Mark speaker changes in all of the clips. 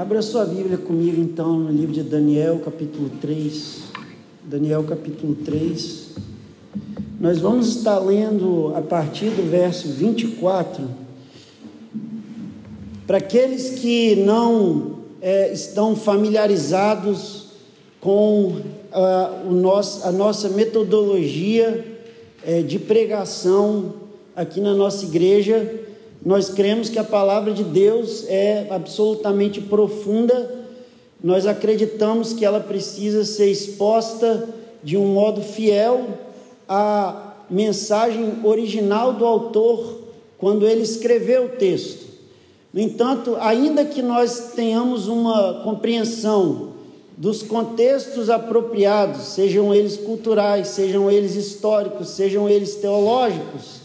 Speaker 1: Abra sua Bíblia comigo então no livro de Daniel, capítulo 3. Daniel, capítulo 3. Nós vamos estar lendo a partir do verso 24. Para aqueles que não é, estão familiarizados com a, o nosso, a nossa metodologia é, de pregação aqui na nossa igreja, nós cremos que a palavra de Deus é absolutamente profunda, nós acreditamos que ela precisa ser exposta de um modo fiel à mensagem original do autor quando ele escreveu o texto. No entanto, ainda que nós tenhamos uma compreensão dos contextos apropriados, sejam eles culturais, sejam eles históricos, sejam eles teológicos,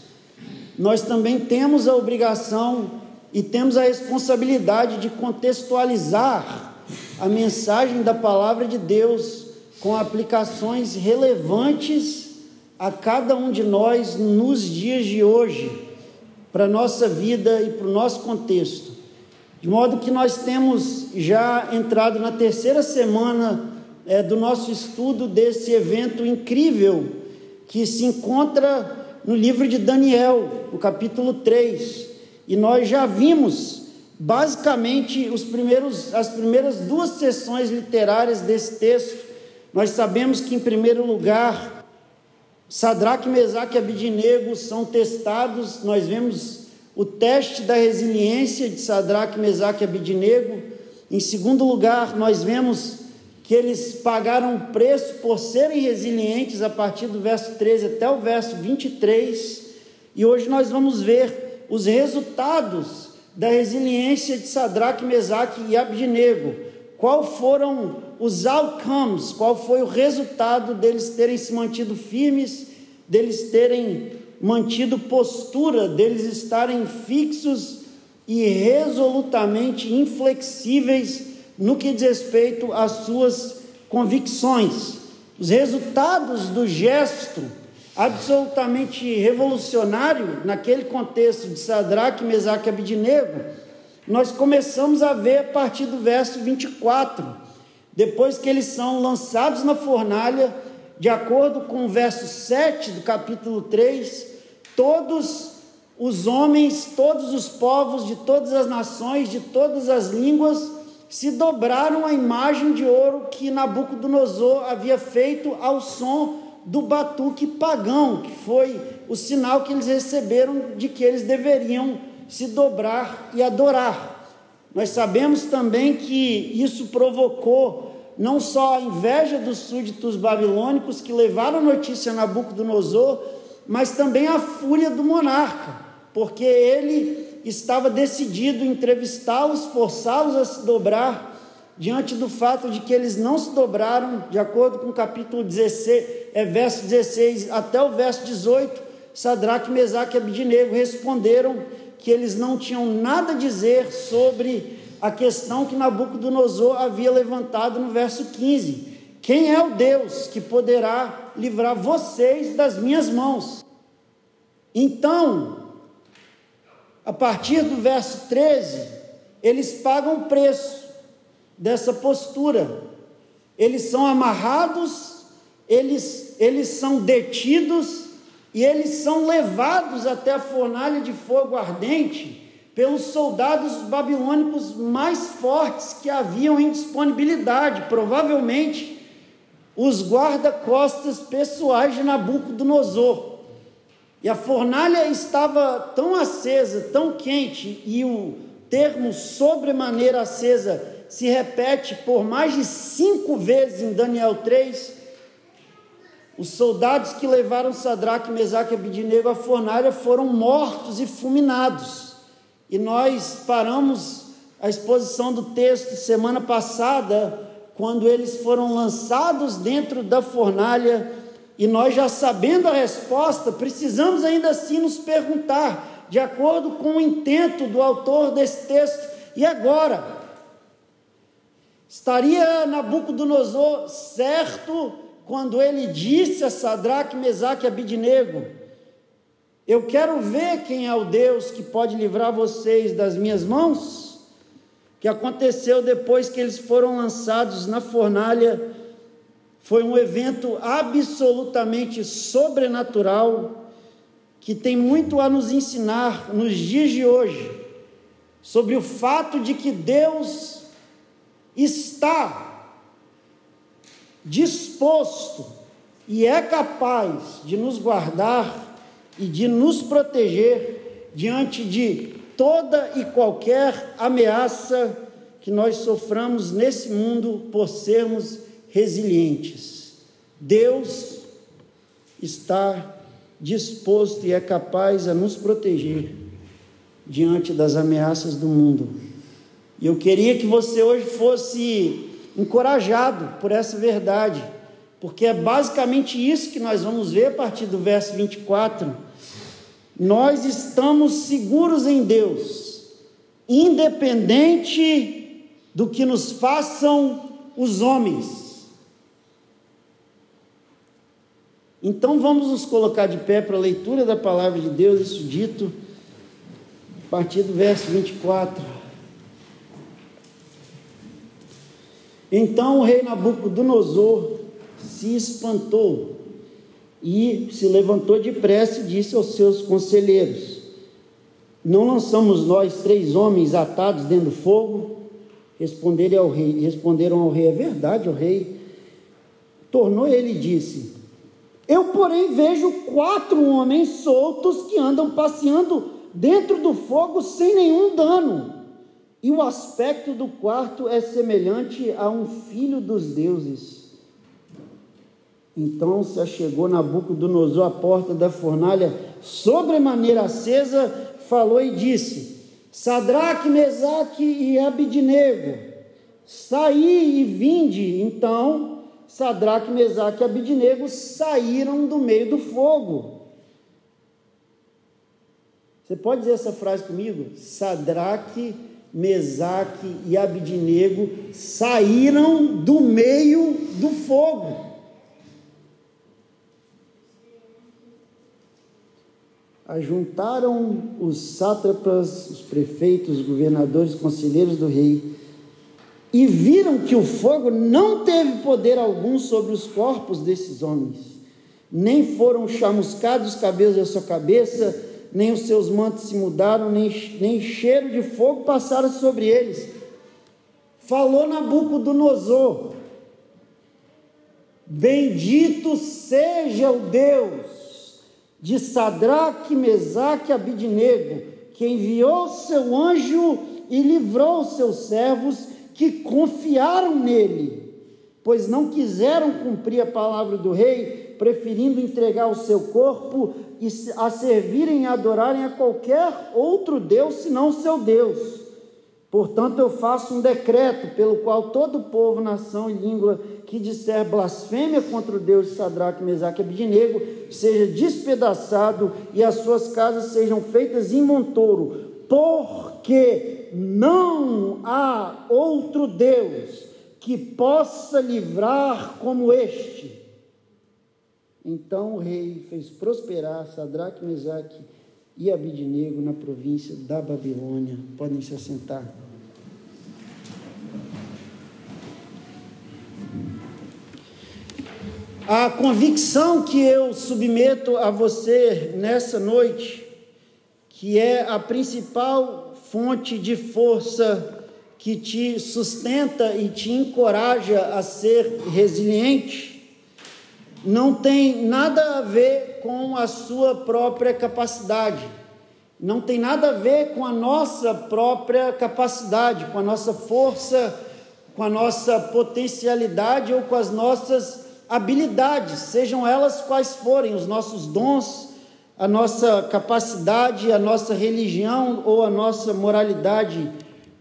Speaker 1: nós também temos a obrigação e temos a responsabilidade de contextualizar a mensagem da palavra de Deus com aplicações relevantes a cada um de nós nos dias de hoje, para a nossa vida e para o nosso contexto. De modo que nós temos já entrado na terceira semana é, do nosso estudo desse evento incrível que se encontra no livro de Daniel, no capítulo 3, e nós já vimos basicamente os primeiros, as primeiras duas sessões literárias desse texto. Nós sabemos que, em primeiro lugar, Sadraque, Mesaque e Abidinego são testados, nós vemos o teste da resiliência de Sadraque, Mesaque e Abidinego. Em segundo lugar, nós vemos que eles pagaram preço por serem resilientes a partir do verso 13 até o verso 23, e hoje nós vamos ver os resultados da resiliência de Sadraque, Mesaque e Abdinego. Qual foram os outcomes, qual foi o resultado deles terem se mantido firmes, deles terem mantido postura, deles estarem fixos e resolutamente inflexíveis no que diz respeito às suas convicções. Os resultados do gesto absolutamente revolucionário naquele contexto de Sadraque, Mesaque e Abidinego, nós começamos a ver a partir do verso 24. Depois que eles são lançados na fornalha, de acordo com o verso 7 do capítulo 3, todos os homens, todos os povos de todas as nações, de todas as línguas, se dobraram à imagem de ouro que Nabucodonosor havia feito ao som do batuque pagão, que foi o sinal que eles receberam de que eles deveriam se dobrar e adorar. Nós sabemos também que isso provocou não só a inveja dos súditos babilônicos que levaram a notícia a Nabucodonosor, mas também a fúria do monarca, porque ele estava decidido entrevistá-los, forçá-los a se dobrar, diante do fato de que eles não se dobraram, de acordo com o capítulo 16, é, verso 16 até o verso 18, Sadraque, Mesaque e Abidinego responderam que eles não tinham nada a dizer sobre a questão que Nabucodonosor havia levantado no verso 15. Quem é o Deus que poderá livrar vocês das minhas mãos? Então, a partir do verso 13, eles pagam o preço dessa postura. Eles são amarrados, eles, eles são detidos e eles são levados até a fornalha de fogo ardente pelos soldados babilônicos mais fortes que haviam em disponibilidade, provavelmente os guarda-costas pessoais de Nabucodonosor. E a fornalha estava tão acesa, tão quente, e o termo sobremaneira acesa se repete por mais de cinco vezes em Daniel 3. Os soldados que levaram Sadraque, Mesaque e Abidinego à fornalha foram mortos e fulminados. E nós paramos a exposição do texto semana passada, quando eles foram lançados dentro da fornalha e nós já sabendo a resposta, precisamos ainda assim nos perguntar, de acordo com o intento do autor desse texto, e agora? Estaria Nabucodonosor certo quando ele disse a Sadraque, Mesaque e Abidinego: Eu quero ver quem é o Deus que pode livrar vocês das minhas mãos? que aconteceu depois que eles foram lançados na fornalha foi um evento absolutamente sobrenatural que tem muito a nos ensinar nos dias de hoje sobre o fato de que Deus está disposto e é capaz de nos guardar e de nos proteger diante de toda e qualquer ameaça que nós soframos nesse mundo por sermos resilientes. Deus está disposto e é capaz a nos proteger diante das ameaças do mundo. E eu queria que você hoje fosse encorajado por essa verdade, porque é basicamente isso que nós vamos ver a partir do verso 24 nós estamos seguros em Deus, independente do que nos façam os homens. Então vamos nos colocar de pé para a leitura da palavra de Deus, isso dito a partir do verso 24. Então o rei Nabucodonosor se espantou e se levantou depressa e disse aos seus conselheiros: Não lançamos nós três homens atados dentro do fogo? Responderam ao rei, responderam ao rei: É verdade, o rei. Tornou ele e disse: Eu, porém, vejo quatro homens soltos que andam passeando dentro do fogo sem nenhum dano. E o aspecto do quarto é semelhante a um filho dos deuses. Então se achegou Nabucodonosor à porta da fornalha, sobremaneira acesa, falou e disse: Sadraque, Mesaque e Abidnego, saí e vinde. Então, Sadraque, Mesaque e Abidnego saíram do meio do fogo. Você pode dizer essa frase comigo? Sadraque, Mesaque e Abidnego saíram do meio do fogo. ajuntaram os sátrapas, os prefeitos, os governadores, os conselheiros do rei, e viram que o fogo não teve poder algum sobre os corpos desses homens, nem foram chamuscados os cabelos da sua cabeça, nem os seus mantos se mudaram, nem, nem cheiro de fogo passaram sobre eles. Falou Nabucodonosor: Bendito seja o Deus de Sadraque, Mesaque e Abidinego, que enviou seu anjo e livrou seus servos que confiaram nele, pois não quiseram cumprir a palavra do rei, preferindo entregar o seu corpo a servirem e adorarem a qualquer outro Deus senão o seu Deus. Portanto, eu faço um decreto pelo qual todo povo, nação e língua que disser blasfêmia contra o Deus de Sadraque, Mesaque e Abidnego seja despedaçado e as suas casas sejam feitas em montouro, não há outro Deus que possa livrar como este. Então o rei fez prosperar Sadraque, Mesaque e Abidnego na província da Babilônia. Podem se assentar. A convicção que eu submeto a você nessa noite, que é a principal fonte de força que te sustenta e te encoraja a ser resiliente, não tem nada a ver com a sua própria capacidade, não tem nada a ver com a nossa própria capacidade, com a nossa força, com a nossa potencialidade ou com as nossas habilidades, sejam elas quais forem, os nossos dons, a nossa capacidade, a nossa religião ou a nossa moralidade,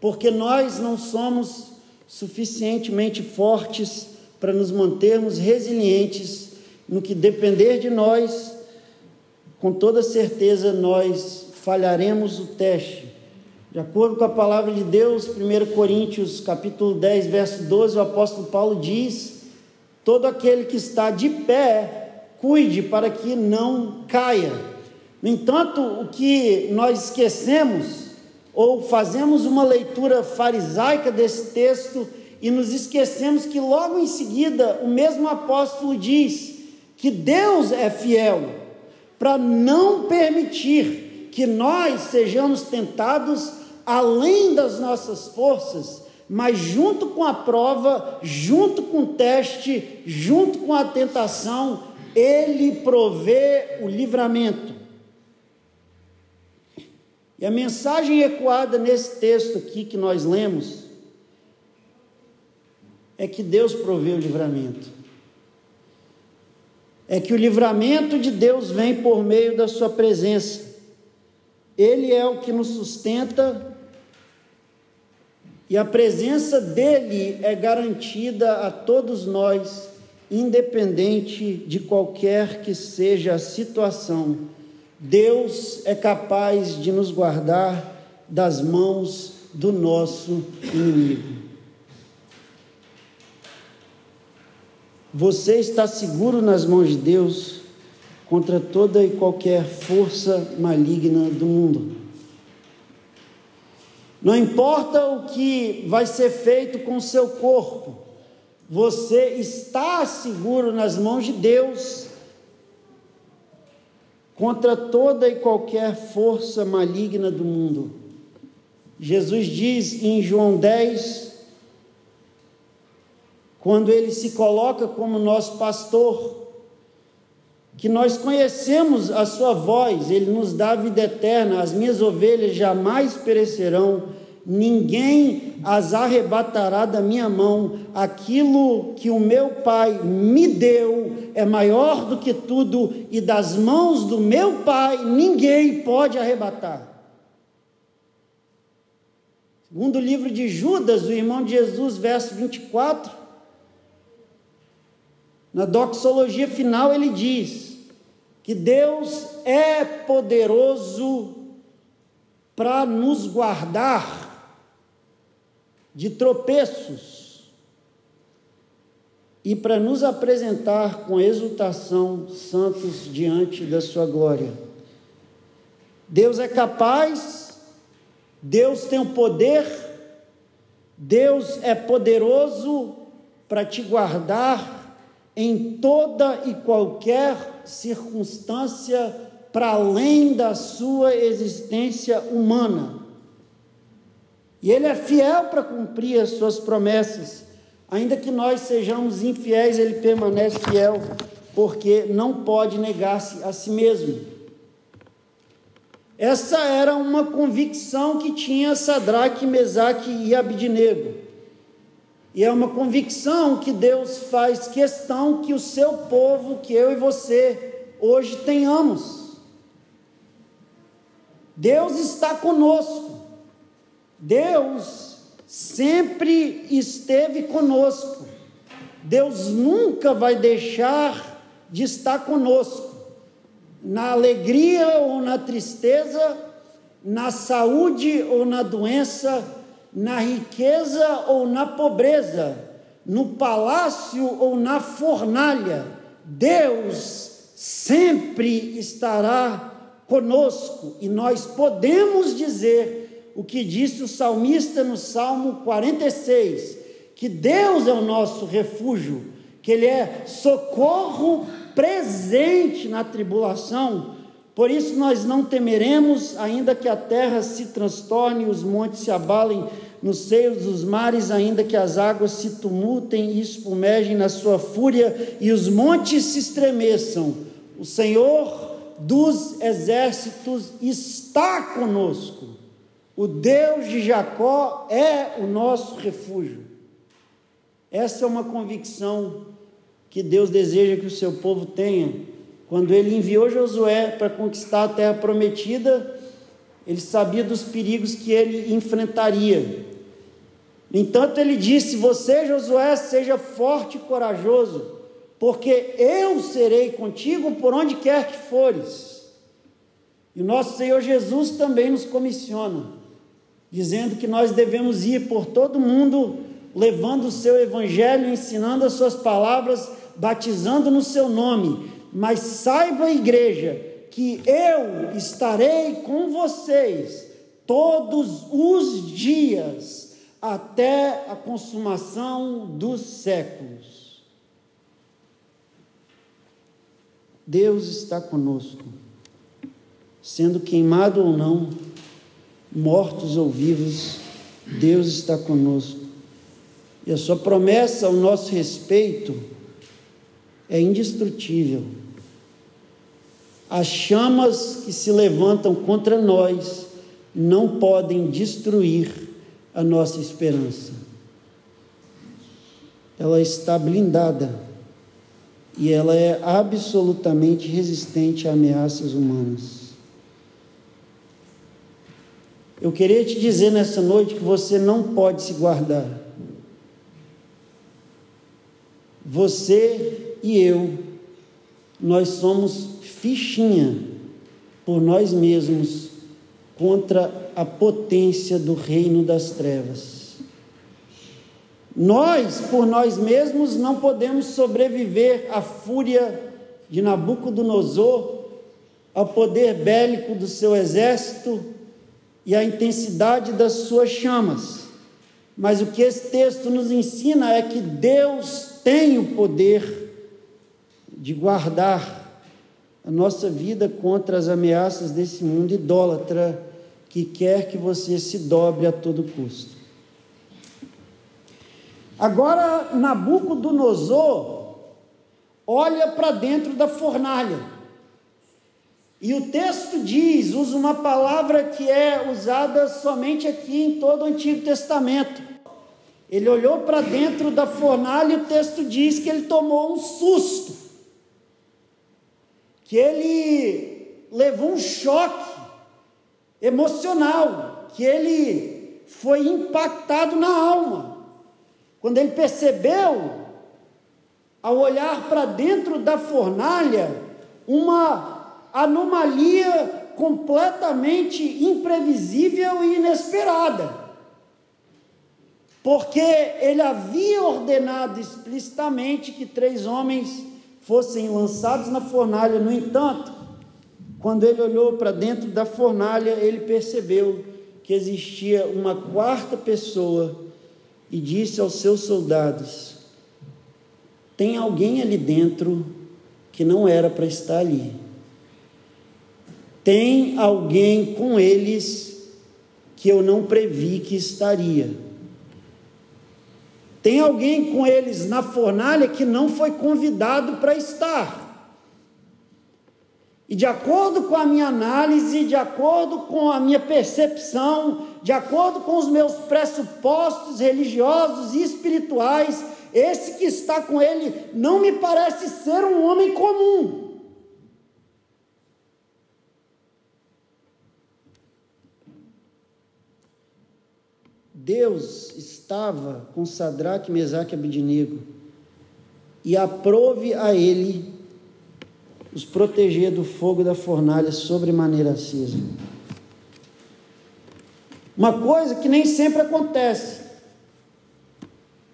Speaker 1: porque nós não somos suficientemente fortes para nos mantermos resilientes no que depender de nós, com toda certeza nós falharemos o teste. De acordo com a palavra de Deus, 1 Coríntios capítulo 10, verso 12, o apóstolo Paulo diz Todo aquele que está de pé, cuide para que não caia. No entanto, o que nós esquecemos ou fazemos uma leitura farisaica desse texto e nos esquecemos que logo em seguida o mesmo apóstolo diz que Deus é fiel para não permitir que nós sejamos tentados além das nossas forças, mas junto com a prova, junto com o teste, junto com a tentação, Ele provê o livramento. E a mensagem ecoada nesse texto aqui que nós lemos é que Deus provê o livramento. É que o livramento de Deus vem por meio da Sua presença. Ele é o que nos sustenta e a presença dele é garantida a todos nós, independente de qualquer que seja a situação. Deus é capaz de nos guardar das mãos do nosso inimigo. Você está seguro nas mãos de Deus contra toda e qualquer força maligna do mundo. Não importa o que vai ser feito com o seu corpo, você está seguro nas mãos de Deus contra toda e qualquer força maligna do mundo. Jesus diz em João 10, quando ele se coloca como nosso pastor, que nós conhecemos a sua voz, ele nos dá vida eterna, as minhas ovelhas jamais perecerão, ninguém as arrebatará da minha mão, aquilo que o meu Pai me deu é maior do que tudo, e das mãos do meu Pai ninguém pode arrebatar. Segundo o livro de Judas, o irmão de Jesus, verso 24, na doxologia final ele diz que Deus é poderoso para nos guardar de tropeços e para nos apresentar com exultação santos diante da Sua glória. Deus é capaz, Deus tem o poder, Deus é poderoso para te guardar em toda e qualquer circunstância para além da sua existência humana. E Ele é fiel para cumprir as suas promessas. Ainda que nós sejamos infiéis, Ele permanece fiel, porque não pode negar-se a si mesmo. Essa era uma convicção que tinha Sadraque, Mesaque e Abidnego. E é uma convicção que Deus faz questão que o seu povo, que eu e você, hoje tenhamos. Deus está conosco. Deus sempre esteve conosco. Deus nunca vai deixar de estar conosco. Na alegria ou na tristeza, na saúde ou na doença, na riqueza ou na pobreza, no palácio ou na fornalha, Deus sempre estará conosco e nós podemos dizer o que disse o salmista no Salmo 46, que Deus é o nosso refúgio, que Ele é socorro presente na tribulação. Por isso nós não temeremos, ainda que a terra se transtorne, os montes se abalem nos seios dos mares, ainda que as águas se tumultem e espumejem na sua fúria e os montes se estremeçam. O Senhor dos exércitos está conosco. O Deus de Jacó é o nosso refúgio. Essa é uma convicção que Deus deseja que o seu povo tenha. Quando ele enviou Josué para conquistar a terra prometida, ele sabia dos perigos que ele enfrentaria. No entanto, ele disse: Você, Josué, seja forte e corajoso, porque eu serei contigo por onde quer que fores. E o nosso Senhor Jesus também nos comissiona dizendo que nós devemos ir por todo mundo levando o seu evangelho, ensinando as suas palavras, batizando no seu nome. Mas saiba, igreja, que eu estarei com vocês todos os dias, até a consumação dos séculos. Deus está conosco, sendo queimado ou não, mortos ou vivos, Deus está conosco. E a sua promessa ao nosso respeito é indestrutível. As chamas que se levantam contra nós não podem destruir a nossa esperança. Ela está blindada e ela é absolutamente resistente a ameaças humanas. Eu queria te dizer nessa noite que você não pode se guardar. Você e eu, nós somos fichinha por nós mesmos contra a potência do reino das trevas. Nós, por nós mesmos, não podemos sobreviver à fúria de Nabucodonosor, ao poder bélico do seu exército e à intensidade das suas chamas. Mas o que esse texto nos ensina é que Deus tem o poder de guardar a nossa vida contra as ameaças desse mundo idólatra que quer que você se dobre a todo custo. Agora, Nabucodonosor olha para dentro da fornalha. E o texto diz, usa uma palavra que é usada somente aqui em todo o Antigo Testamento. Ele olhou para dentro da fornalha e o texto diz que ele tomou um susto que ele levou um choque emocional, que ele foi impactado na alma. Quando ele percebeu, ao olhar para dentro da fornalha, uma anomalia completamente imprevisível e inesperada. Porque ele havia ordenado explicitamente que três homens fossem lançados na fornalha. No entanto, quando ele olhou para dentro da fornalha, ele percebeu que existia uma quarta pessoa e disse aos seus soldados: Tem alguém ali dentro que não era para estar ali. Tem alguém com eles que eu não previ que estaria. Tem alguém com eles na fornalha que não foi convidado para estar. E de acordo com a minha análise, de acordo com a minha percepção, de acordo com os meus pressupostos religiosos e espirituais, esse que está com ele não me parece ser um homem comum. Deus estava com Sadraque, Mesaque e Abidinego e aprove a ele os proteger do fogo da fornalha sobre maneira acesa. Uma coisa que nem sempre acontece.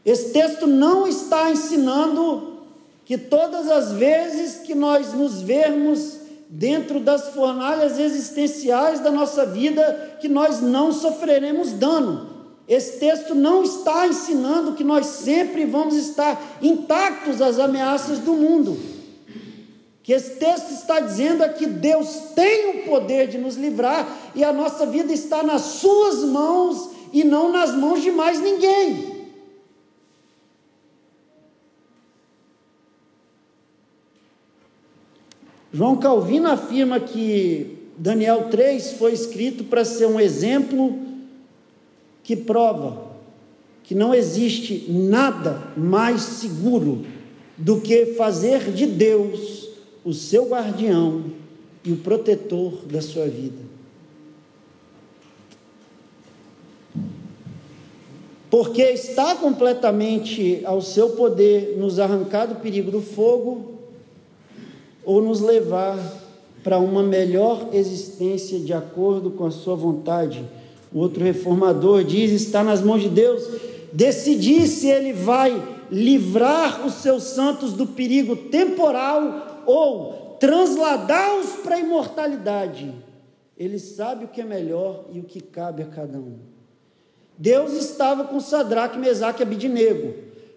Speaker 1: Esse texto não está ensinando que todas as vezes que nós nos vermos dentro das fornalhas existenciais da nossa vida, que nós não sofreremos dano. Esse texto não está ensinando que nós sempre vamos estar intactos às ameaças do mundo. Que esse texto está dizendo é que Deus tem o poder de nos livrar e a nossa vida está nas Suas mãos e não nas mãos de mais ninguém. João Calvino afirma que Daniel 3 foi escrito para ser um exemplo que prova que não existe nada mais seguro do que fazer de Deus o seu guardião e o protetor da sua vida. Porque está completamente ao seu poder nos arrancar do perigo do fogo ou nos levar para uma melhor existência de acordo com a sua vontade o outro reformador diz: está nas mãos de Deus decidir se ele vai livrar os seus santos do perigo temporal ou trasladá-los para a imortalidade. Ele sabe o que é melhor e o que cabe a cada um. Deus estava com Sadraque, Mesaque e Abidinego,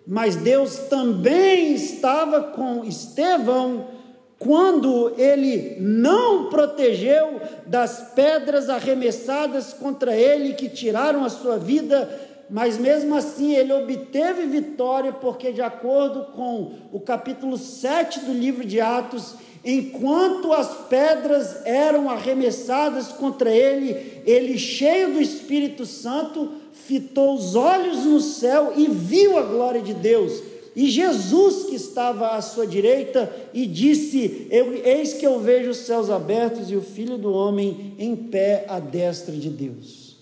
Speaker 1: mas Deus também estava com Estevão quando ele não protegeu das pedras arremessadas contra ele que tiraram a sua vida, mas mesmo assim ele obteve vitória, porque, de acordo com o capítulo 7 do livro de Atos, enquanto as pedras eram arremessadas contra ele, ele, cheio do Espírito Santo, fitou os olhos no céu e viu a glória de Deus. E Jesus que estava à sua direita e disse: Eis que eu vejo os céus abertos e o Filho do homem em pé à destra de Deus.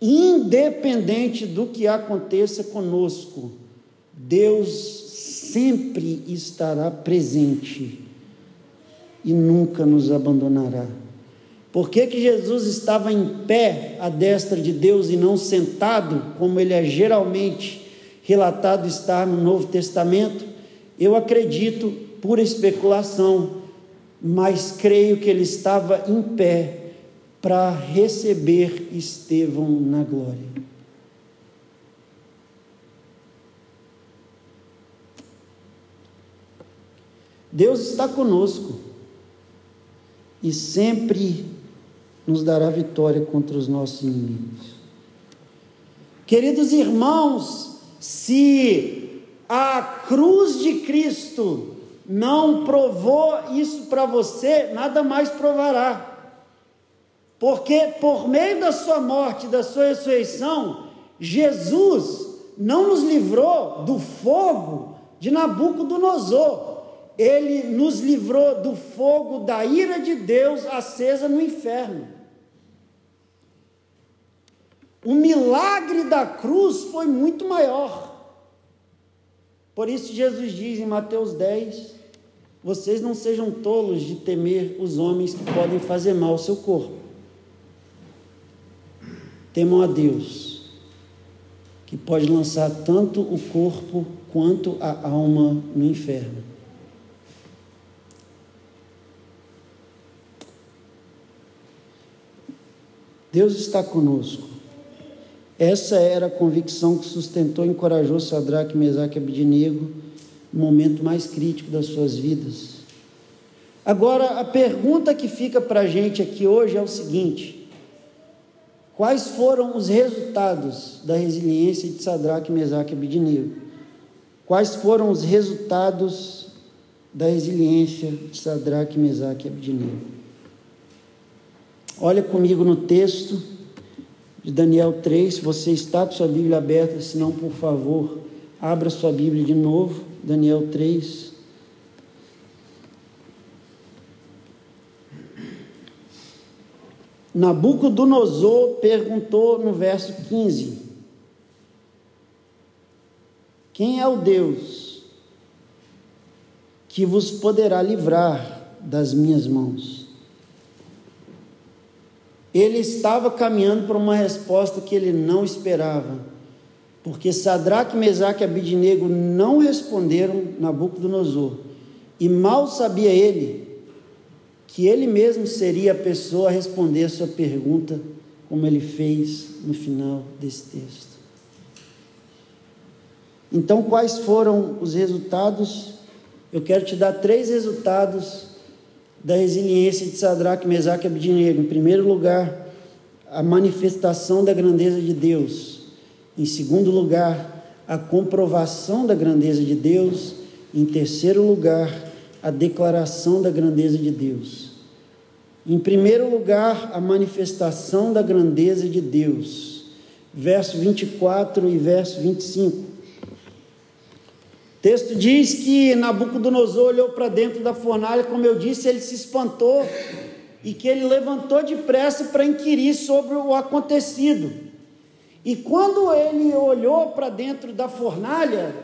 Speaker 1: Independente do que aconteça conosco, Deus sempre estará presente e nunca nos abandonará. Por que, que Jesus estava em pé à destra de Deus e não sentado, como ele é geralmente relatado estar no Novo Testamento? Eu acredito, por especulação, mas creio que ele estava em pé para receber Estevão na glória. Deus está conosco e sempre nos dará vitória contra os nossos inimigos. Queridos irmãos, se a cruz de Cristo não provou isso para você, nada mais provará. Porque por meio da sua morte, da sua ressurreição, Jesus não nos livrou do fogo de Nabucodonosor, ele nos livrou do fogo da ira de Deus acesa no inferno. O milagre da cruz foi muito maior. Por isso, Jesus diz em Mateus 10: Vocês não sejam tolos de temer os homens que podem fazer mal ao seu corpo. Temam a Deus, que pode lançar tanto o corpo quanto a alma no inferno. Deus está conosco. Essa era a convicção que sustentou e encorajou Sadraque, Mesaque e Abidnego no momento mais crítico das suas vidas. Agora, a pergunta que fica para a gente aqui hoje é o seguinte: quais foram os resultados da resiliência de Sadraque, Mesaque e Abidnego? Quais foram os resultados da resiliência de Sadraque, Mesaque e Abidnego? Olha comigo no texto de Daniel 3, se você está com sua Bíblia aberta, se não, por favor, abra sua Bíblia de novo, Daniel 3. Nabucodonosor perguntou no verso 15: Quem é o Deus que vos poderá livrar das minhas mãos? Ele estava caminhando para uma resposta que ele não esperava, porque Sadraque, Mesaque e Abidinego não responderam Nabucodonosor, e mal sabia ele que ele mesmo seria a pessoa a responder a sua pergunta, como ele fez no final desse texto. Então, quais foram os resultados? Eu quero te dar três resultados da resiliência de Sadraque, Mesaque e Abednego. Em primeiro lugar, a manifestação da grandeza de Deus. Em segundo lugar, a comprovação da grandeza de Deus. Em terceiro lugar, a declaração da grandeza de Deus. Em primeiro lugar, a manifestação da grandeza de Deus. Verso 24 e verso 25 texto diz que Nabucodonosor olhou para dentro da fornalha, como eu disse, ele se espantou e que ele levantou depressa para inquirir sobre o acontecido. E quando ele olhou para dentro da fornalha,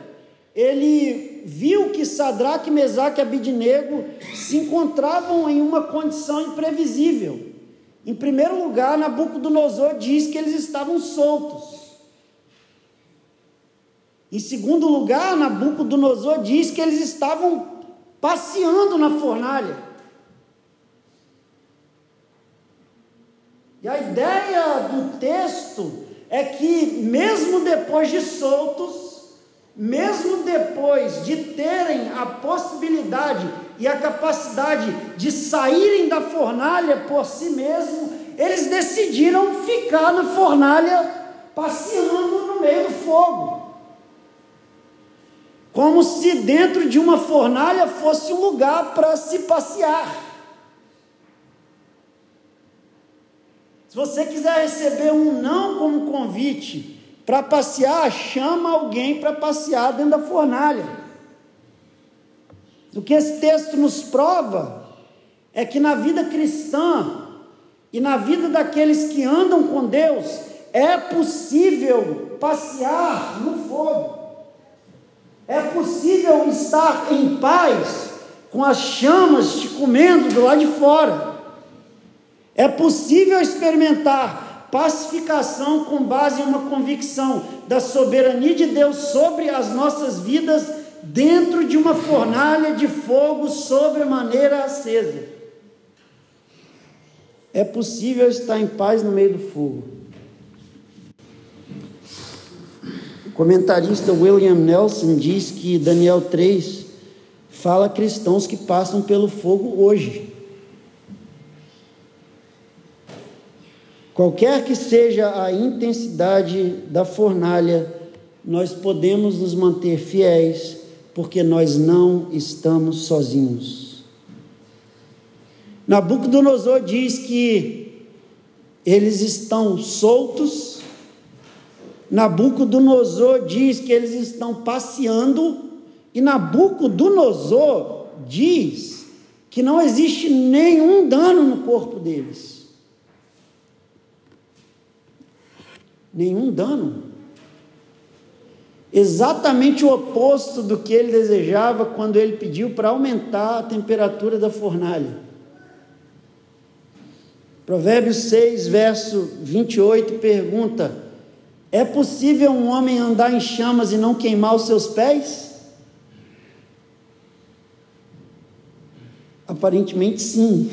Speaker 1: ele viu que Sadraque, Mesaque e Abidnego se encontravam em uma condição imprevisível. Em primeiro lugar, Nabucodonosor diz que eles estavam soltos. Em segundo lugar, Nabucodonosor diz que eles estavam passeando na fornalha. E a ideia do texto é que, mesmo depois de soltos, mesmo depois de terem a possibilidade e a capacidade de saírem da fornalha por si mesmos, eles decidiram ficar na fornalha passeando no meio do fogo. Como se dentro de uma fornalha fosse um lugar para se passear. Se você quiser receber um não como convite para passear, chama alguém para passear dentro da fornalha. O que esse texto nos prova é que na vida cristã e na vida daqueles que andam com Deus, é possível passear no fogo, é possível estar em paz com as chamas te comendo do lado de fora, é possível experimentar pacificação com base em uma convicção da soberania de Deus sobre as nossas vidas dentro de uma fornalha de fogo sobremaneira acesa. É possível estar em paz no meio do fogo. O comentarista William Nelson diz que Daniel 3 fala cristãos que passam pelo fogo hoje. Qualquer que seja a intensidade da fornalha, nós podemos nos manter fiéis porque nós não estamos sozinhos. Nabucodonosor diz que eles estão soltos. Nabucodonosor diz que eles estão passeando. E Nabucodonosor diz que não existe nenhum dano no corpo deles. Nenhum dano exatamente o oposto do que ele desejava quando ele pediu para aumentar a temperatura da fornalha. Provérbios 6, verso 28 pergunta: É possível um homem andar em chamas e não queimar os seus pés? Aparentemente sim.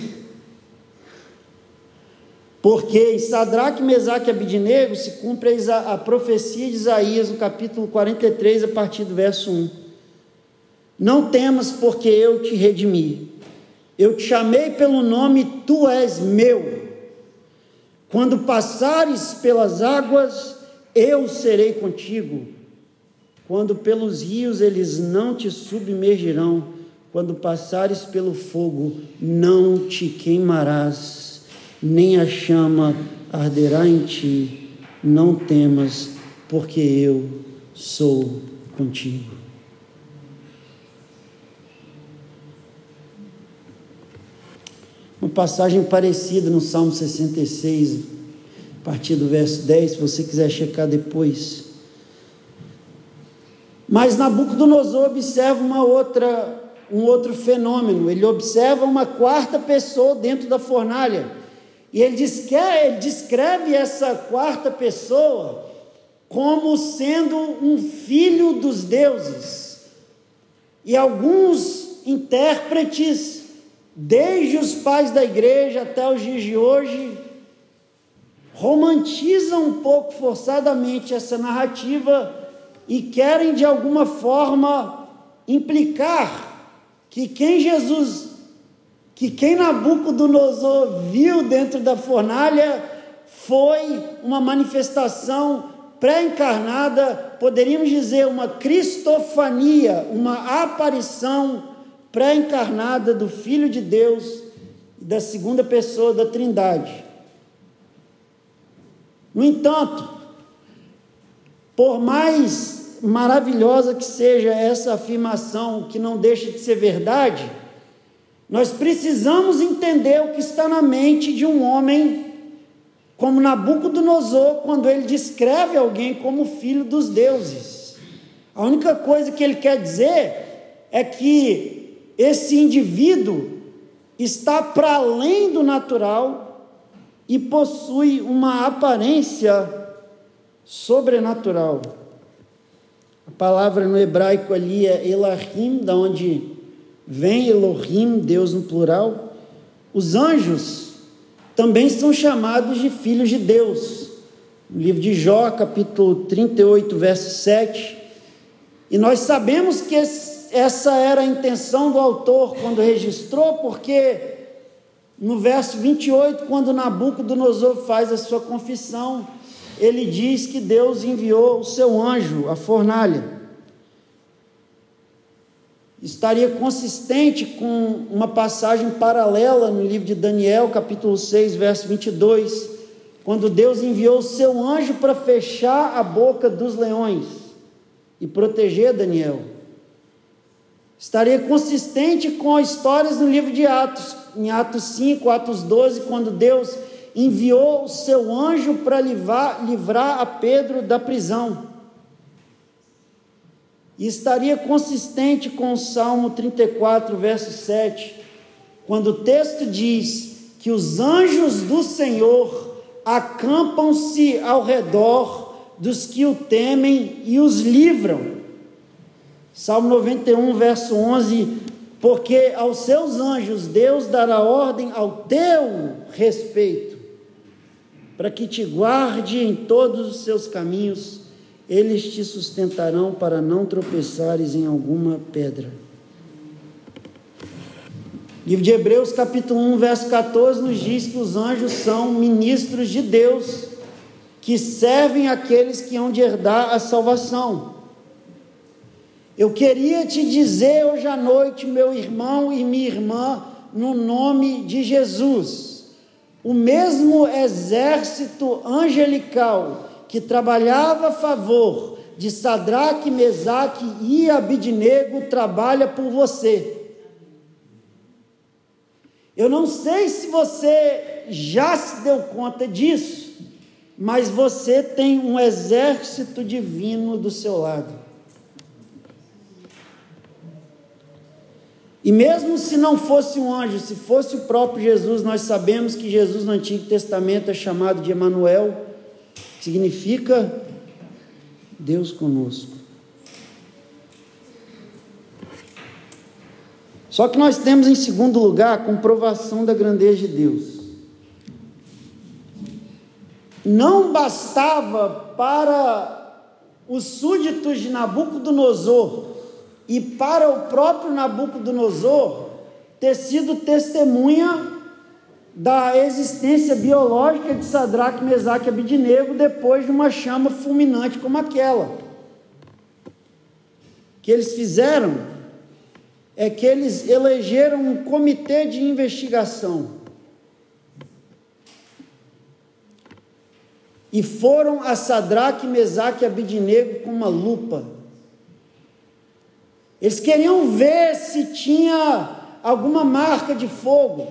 Speaker 1: Porque em Sadraque, Mesaque e Abidinego se cumpre a, a profecia de Isaías no capítulo 43, a partir do verso 1. Não temas, porque eu te redimi. Eu te chamei pelo nome, tu és meu. Quando passares pelas águas, eu serei contigo. Quando pelos rios, eles não te submergirão. Quando passares pelo fogo, não te queimarás nem a chama arderá em ti, não temas, porque eu sou contigo. Uma passagem parecida no Salmo 66, a partir do verso 10, se você quiser checar depois. Mas Nabucodonosor observa uma outra, um outro fenômeno. Ele observa uma quarta pessoa dentro da fornalha. E ele, diz que, ele descreve essa quarta pessoa como sendo um filho dos deuses. E alguns intérpretes, desde os pais da igreja até os dias de hoje, romantizam um pouco forçadamente essa narrativa e querem de alguma forma implicar que quem Jesus que quem Nabucodonosor viu dentro da fornalha foi uma manifestação pré-encarnada, poderíamos dizer uma cristofania, uma aparição pré-encarnada do Filho de Deus da segunda pessoa da Trindade. No entanto, por mais maravilhosa que seja essa afirmação, que não deixa de ser verdade, nós precisamos entender o que está na mente de um homem como Nabucodonosor, quando ele descreve alguém como filho dos deuses. A única coisa que ele quer dizer é que esse indivíduo está para além do natural e possui uma aparência sobrenatural. A palavra no hebraico ali é Elahim, da onde vem Elohim, Deus no plural. Os anjos também são chamados de filhos de Deus. No livro de Jó, capítulo 38, verso 7. E nós sabemos que essa era a intenção do autor quando registrou, porque no verso 28, quando Nabucodonosor faz a sua confissão, ele diz que Deus enviou o seu anjo, a fornalha. Estaria consistente com uma passagem paralela no livro de Daniel, capítulo 6, verso 22, quando Deus enviou o seu anjo para fechar a boca dos leões e proteger Daniel. Estaria consistente com as histórias no livro de Atos, em Atos 5, Atos 12, quando Deus enviou o seu anjo para livrar, livrar a Pedro da prisão. E estaria consistente com o Salmo 34, verso 7, quando o texto diz que os anjos do Senhor acampam-se ao redor dos que o temem e os livram. Salmo 91, verso 11: Porque aos seus anjos Deus dará ordem ao teu respeito, para que te guarde em todos os seus caminhos, eles te sustentarão para não tropeçares em alguma pedra. Livro de Hebreus, capítulo 1, verso 14, nos diz que os anjos são ministros de Deus, que servem aqueles que hão de herdar a salvação. Eu queria te dizer hoje à noite, meu irmão e minha irmã, no nome de Jesus, o mesmo exército angelical que trabalhava a favor de Sadraque, Mesaque e Abidnego trabalha por você. Eu não sei se você já se deu conta disso, mas você tem um exército divino do seu lado. E mesmo se não fosse um anjo, se fosse o próprio Jesus, nós sabemos que Jesus no Antigo Testamento é chamado de Emanuel, significa Deus conosco. Só que nós temos em segundo lugar a comprovação da grandeza de Deus. Não bastava para os súditos de Nabucodonosor e para o próprio Nabucodonosor ter sido testemunha da existência biológica de Sadraque, Mesaque e Abidinego depois de uma chama fulminante como aquela. Que eles fizeram é que eles elegeram um comitê de investigação. E foram a Sadraque, Mesaque e Abidinego com uma lupa eles queriam ver se tinha alguma marca de fogo,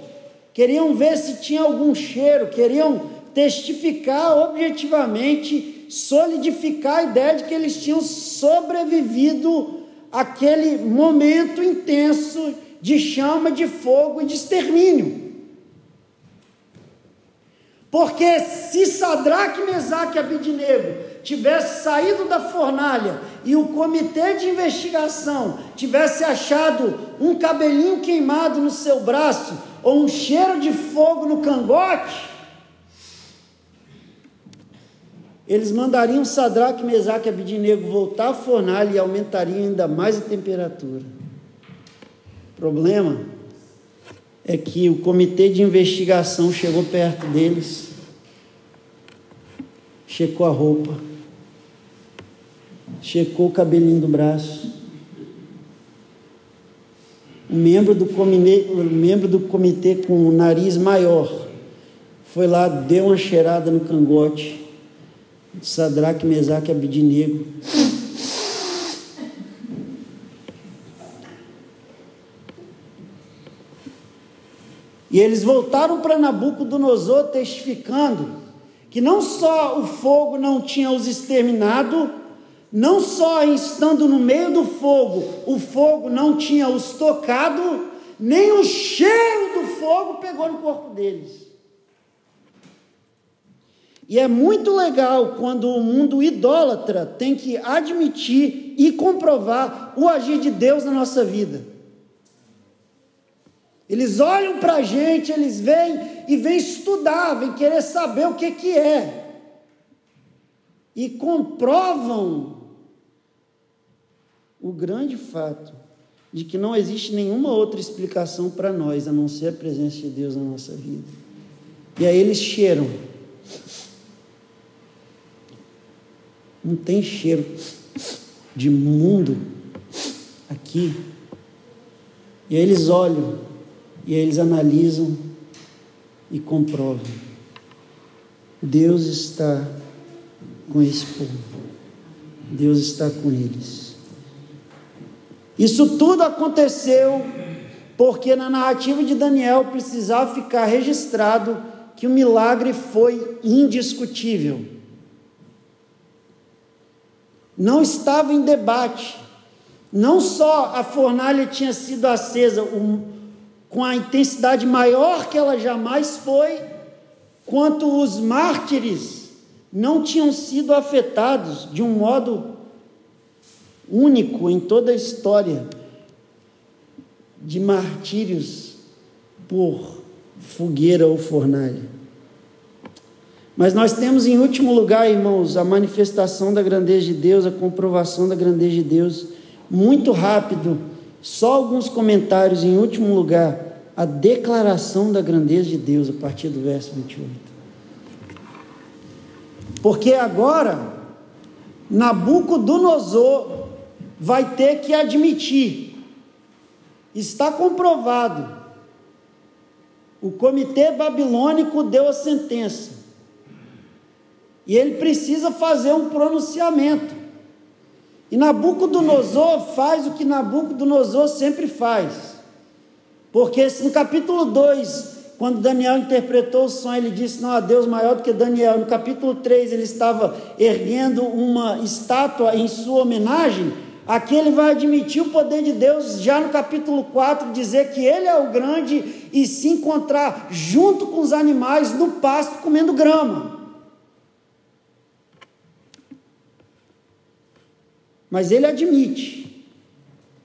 Speaker 1: queriam ver se tinha algum cheiro, queriam testificar objetivamente, solidificar a ideia de que eles tinham sobrevivido aquele momento intenso de chama, de fogo e de extermínio. Porque se Sadraque, Mesaque e Abidinego tivesse saído da fornalha e o comitê de investigação tivesse achado um cabelinho queimado no seu braço ou um cheiro de fogo no cangote, eles mandariam Sadraque, Mesaque e Abidinego voltar à fornalha e aumentariam ainda mais a temperatura. O problema é que o comitê de investigação chegou perto deles, checou a roupa, checou o cabelinho do braço. Um membro do comitê, membro do comitê com o nariz maior foi lá, deu uma cheirada no cangote. Sadraque, Mesaque e Abidinego. E eles voltaram para Nabucodonosor testificando que não só o fogo não tinha os exterminado, não só estando no meio do fogo, o fogo não tinha os tocado, nem o cheiro do fogo pegou no corpo deles. E é muito legal quando o mundo idólatra tem que admitir e comprovar o agir de Deus na nossa vida. Eles olham para a gente, eles veem e vem estudar, vem querer saber o que, que é. E comprovam o grande fato de que não existe nenhuma outra explicação para nós a não ser a presença de Deus na nossa vida. E aí eles cheiram. Não tem cheiro de mundo aqui. E aí eles olham, e aí eles analisam e comprovam. Deus está com esse povo. Deus está com eles. Isso tudo aconteceu porque na narrativa de Daniel precisava ficar registrado que o milagre foi indiscutível. Não estava em debate. Não só a fornalha tinha sido acesa um, com a intensidade maior que ela jamais foi, quanto os mártires não tinham sido afetados de um modo único em toda a história de martírios por fogueira ou fornalha. Mas nós temos em último lugar, irmãos, a manifestação da grandeza de Deus, a comprovação da grandeza de Deus, muito rápido, só alguns comentários em último lugar, a declaração da grandeza de Deus a partir do verso 28. Porque agora Nabucodonosor vai ter que admitir. Está comprovado. O comitê babilônico deu a sentença. E ele precisa fazer um pronunciamento. E Nabucodonosor faz o que Nabucodonosor sempre faz. Porque no capítulo 2, quando Daniel interpretou o sonho, ele disse: Não há Deus maior do que Daniel. No capítulo 3, ele estava erguendo uma estátua em sua homenagem. Aqui ele vai admitir o poder de Deus, já no capítulo 4, dizer que ele é o grande e se encontrar junto com os animais no pasto comendo grama. Mas ele admite.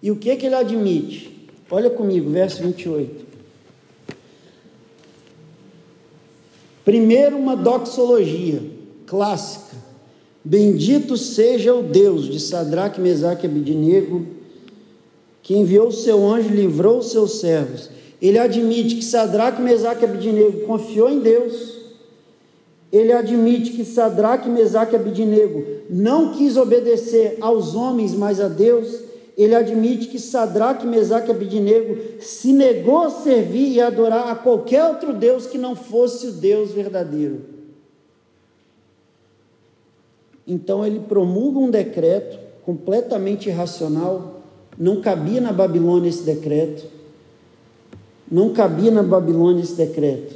Speaker 1: E o que, que ele admite? Olha comigo, verso 28. Primeiro, uma doxologia clássica. Bendito seja o Deus de Sadraque, Mesaque e Abidinego, que enviou o seu anjo e livrou os seus servos. Ele admite que Sadraque, Mesaque e Abidinego confiou em Deus. Ele admite que Sadraque, Mesaque e Abidinego não quis obedecer aos homens, mas a Deus. Ele admite que Sadraque, Mesaque e Abidinego se negou a servir e adorar a qualquer outro Deus que não fosse o Deus verdadeiro. Então ele promulga um decreto completamente irracional, não cabia na Babilônia esse decreto. Não cabia na Babilônia esse decreto.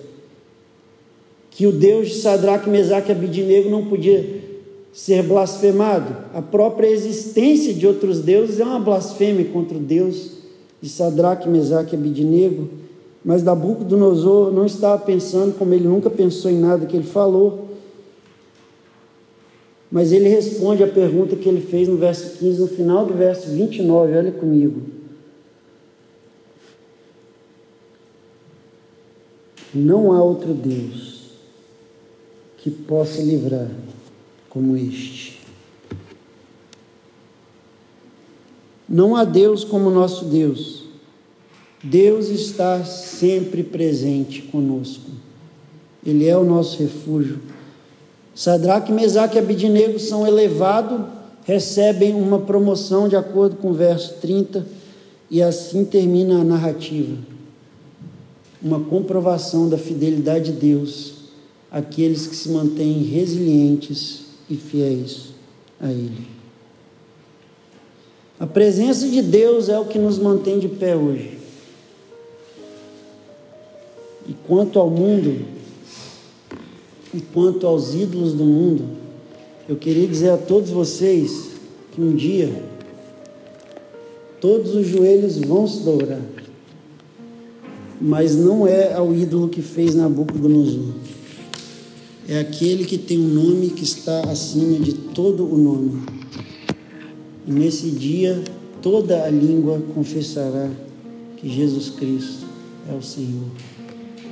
Speaker 1: Que o Deus de Sadraque, Mesaque e Abidinego não podia ser blasfemado. A própria existência de outros deuses é uma blasfêmia contra o Deus de Sadraque, Mesaque e Abidinego. Mas Nabucodonosor não estava pensando como ele nunca pensou em nada que ele falou. Mas ele responde a pergunta que ele fez no verso 15, no final do verso 29, olha comigo. Não há outro Deus que possa livrar como este. Não há Deus como nosso Deus. Deus está sempre presente conosco. Ele é o nosso refúgio Sadraque, Mesaque e Abidinego são elevados, recebem uma promoção de acordo com o verso 30, e assim termina a narrativa. Uma comprovação da fidelidade de Deus àqueles que se mantêm resilientes e fiéis a Ele. A presença de Deus é o que nos mantém de pé hoje. E quanto ao mundo, e quanto aos ídolos do mundo, eu queria dizer a todos vocês que um dia todos os joelhos vão se dobrar, mas não é ao ídolo que fez Nabucodonosor, é aquele que tem um nome que está acima de todo o nome. E nesse dia toda a língua confessará que Jesus Cristo é o Senhor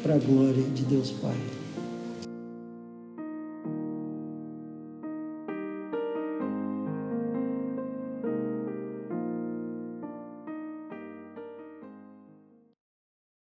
Speaker 1: para a glória de Deus Pai.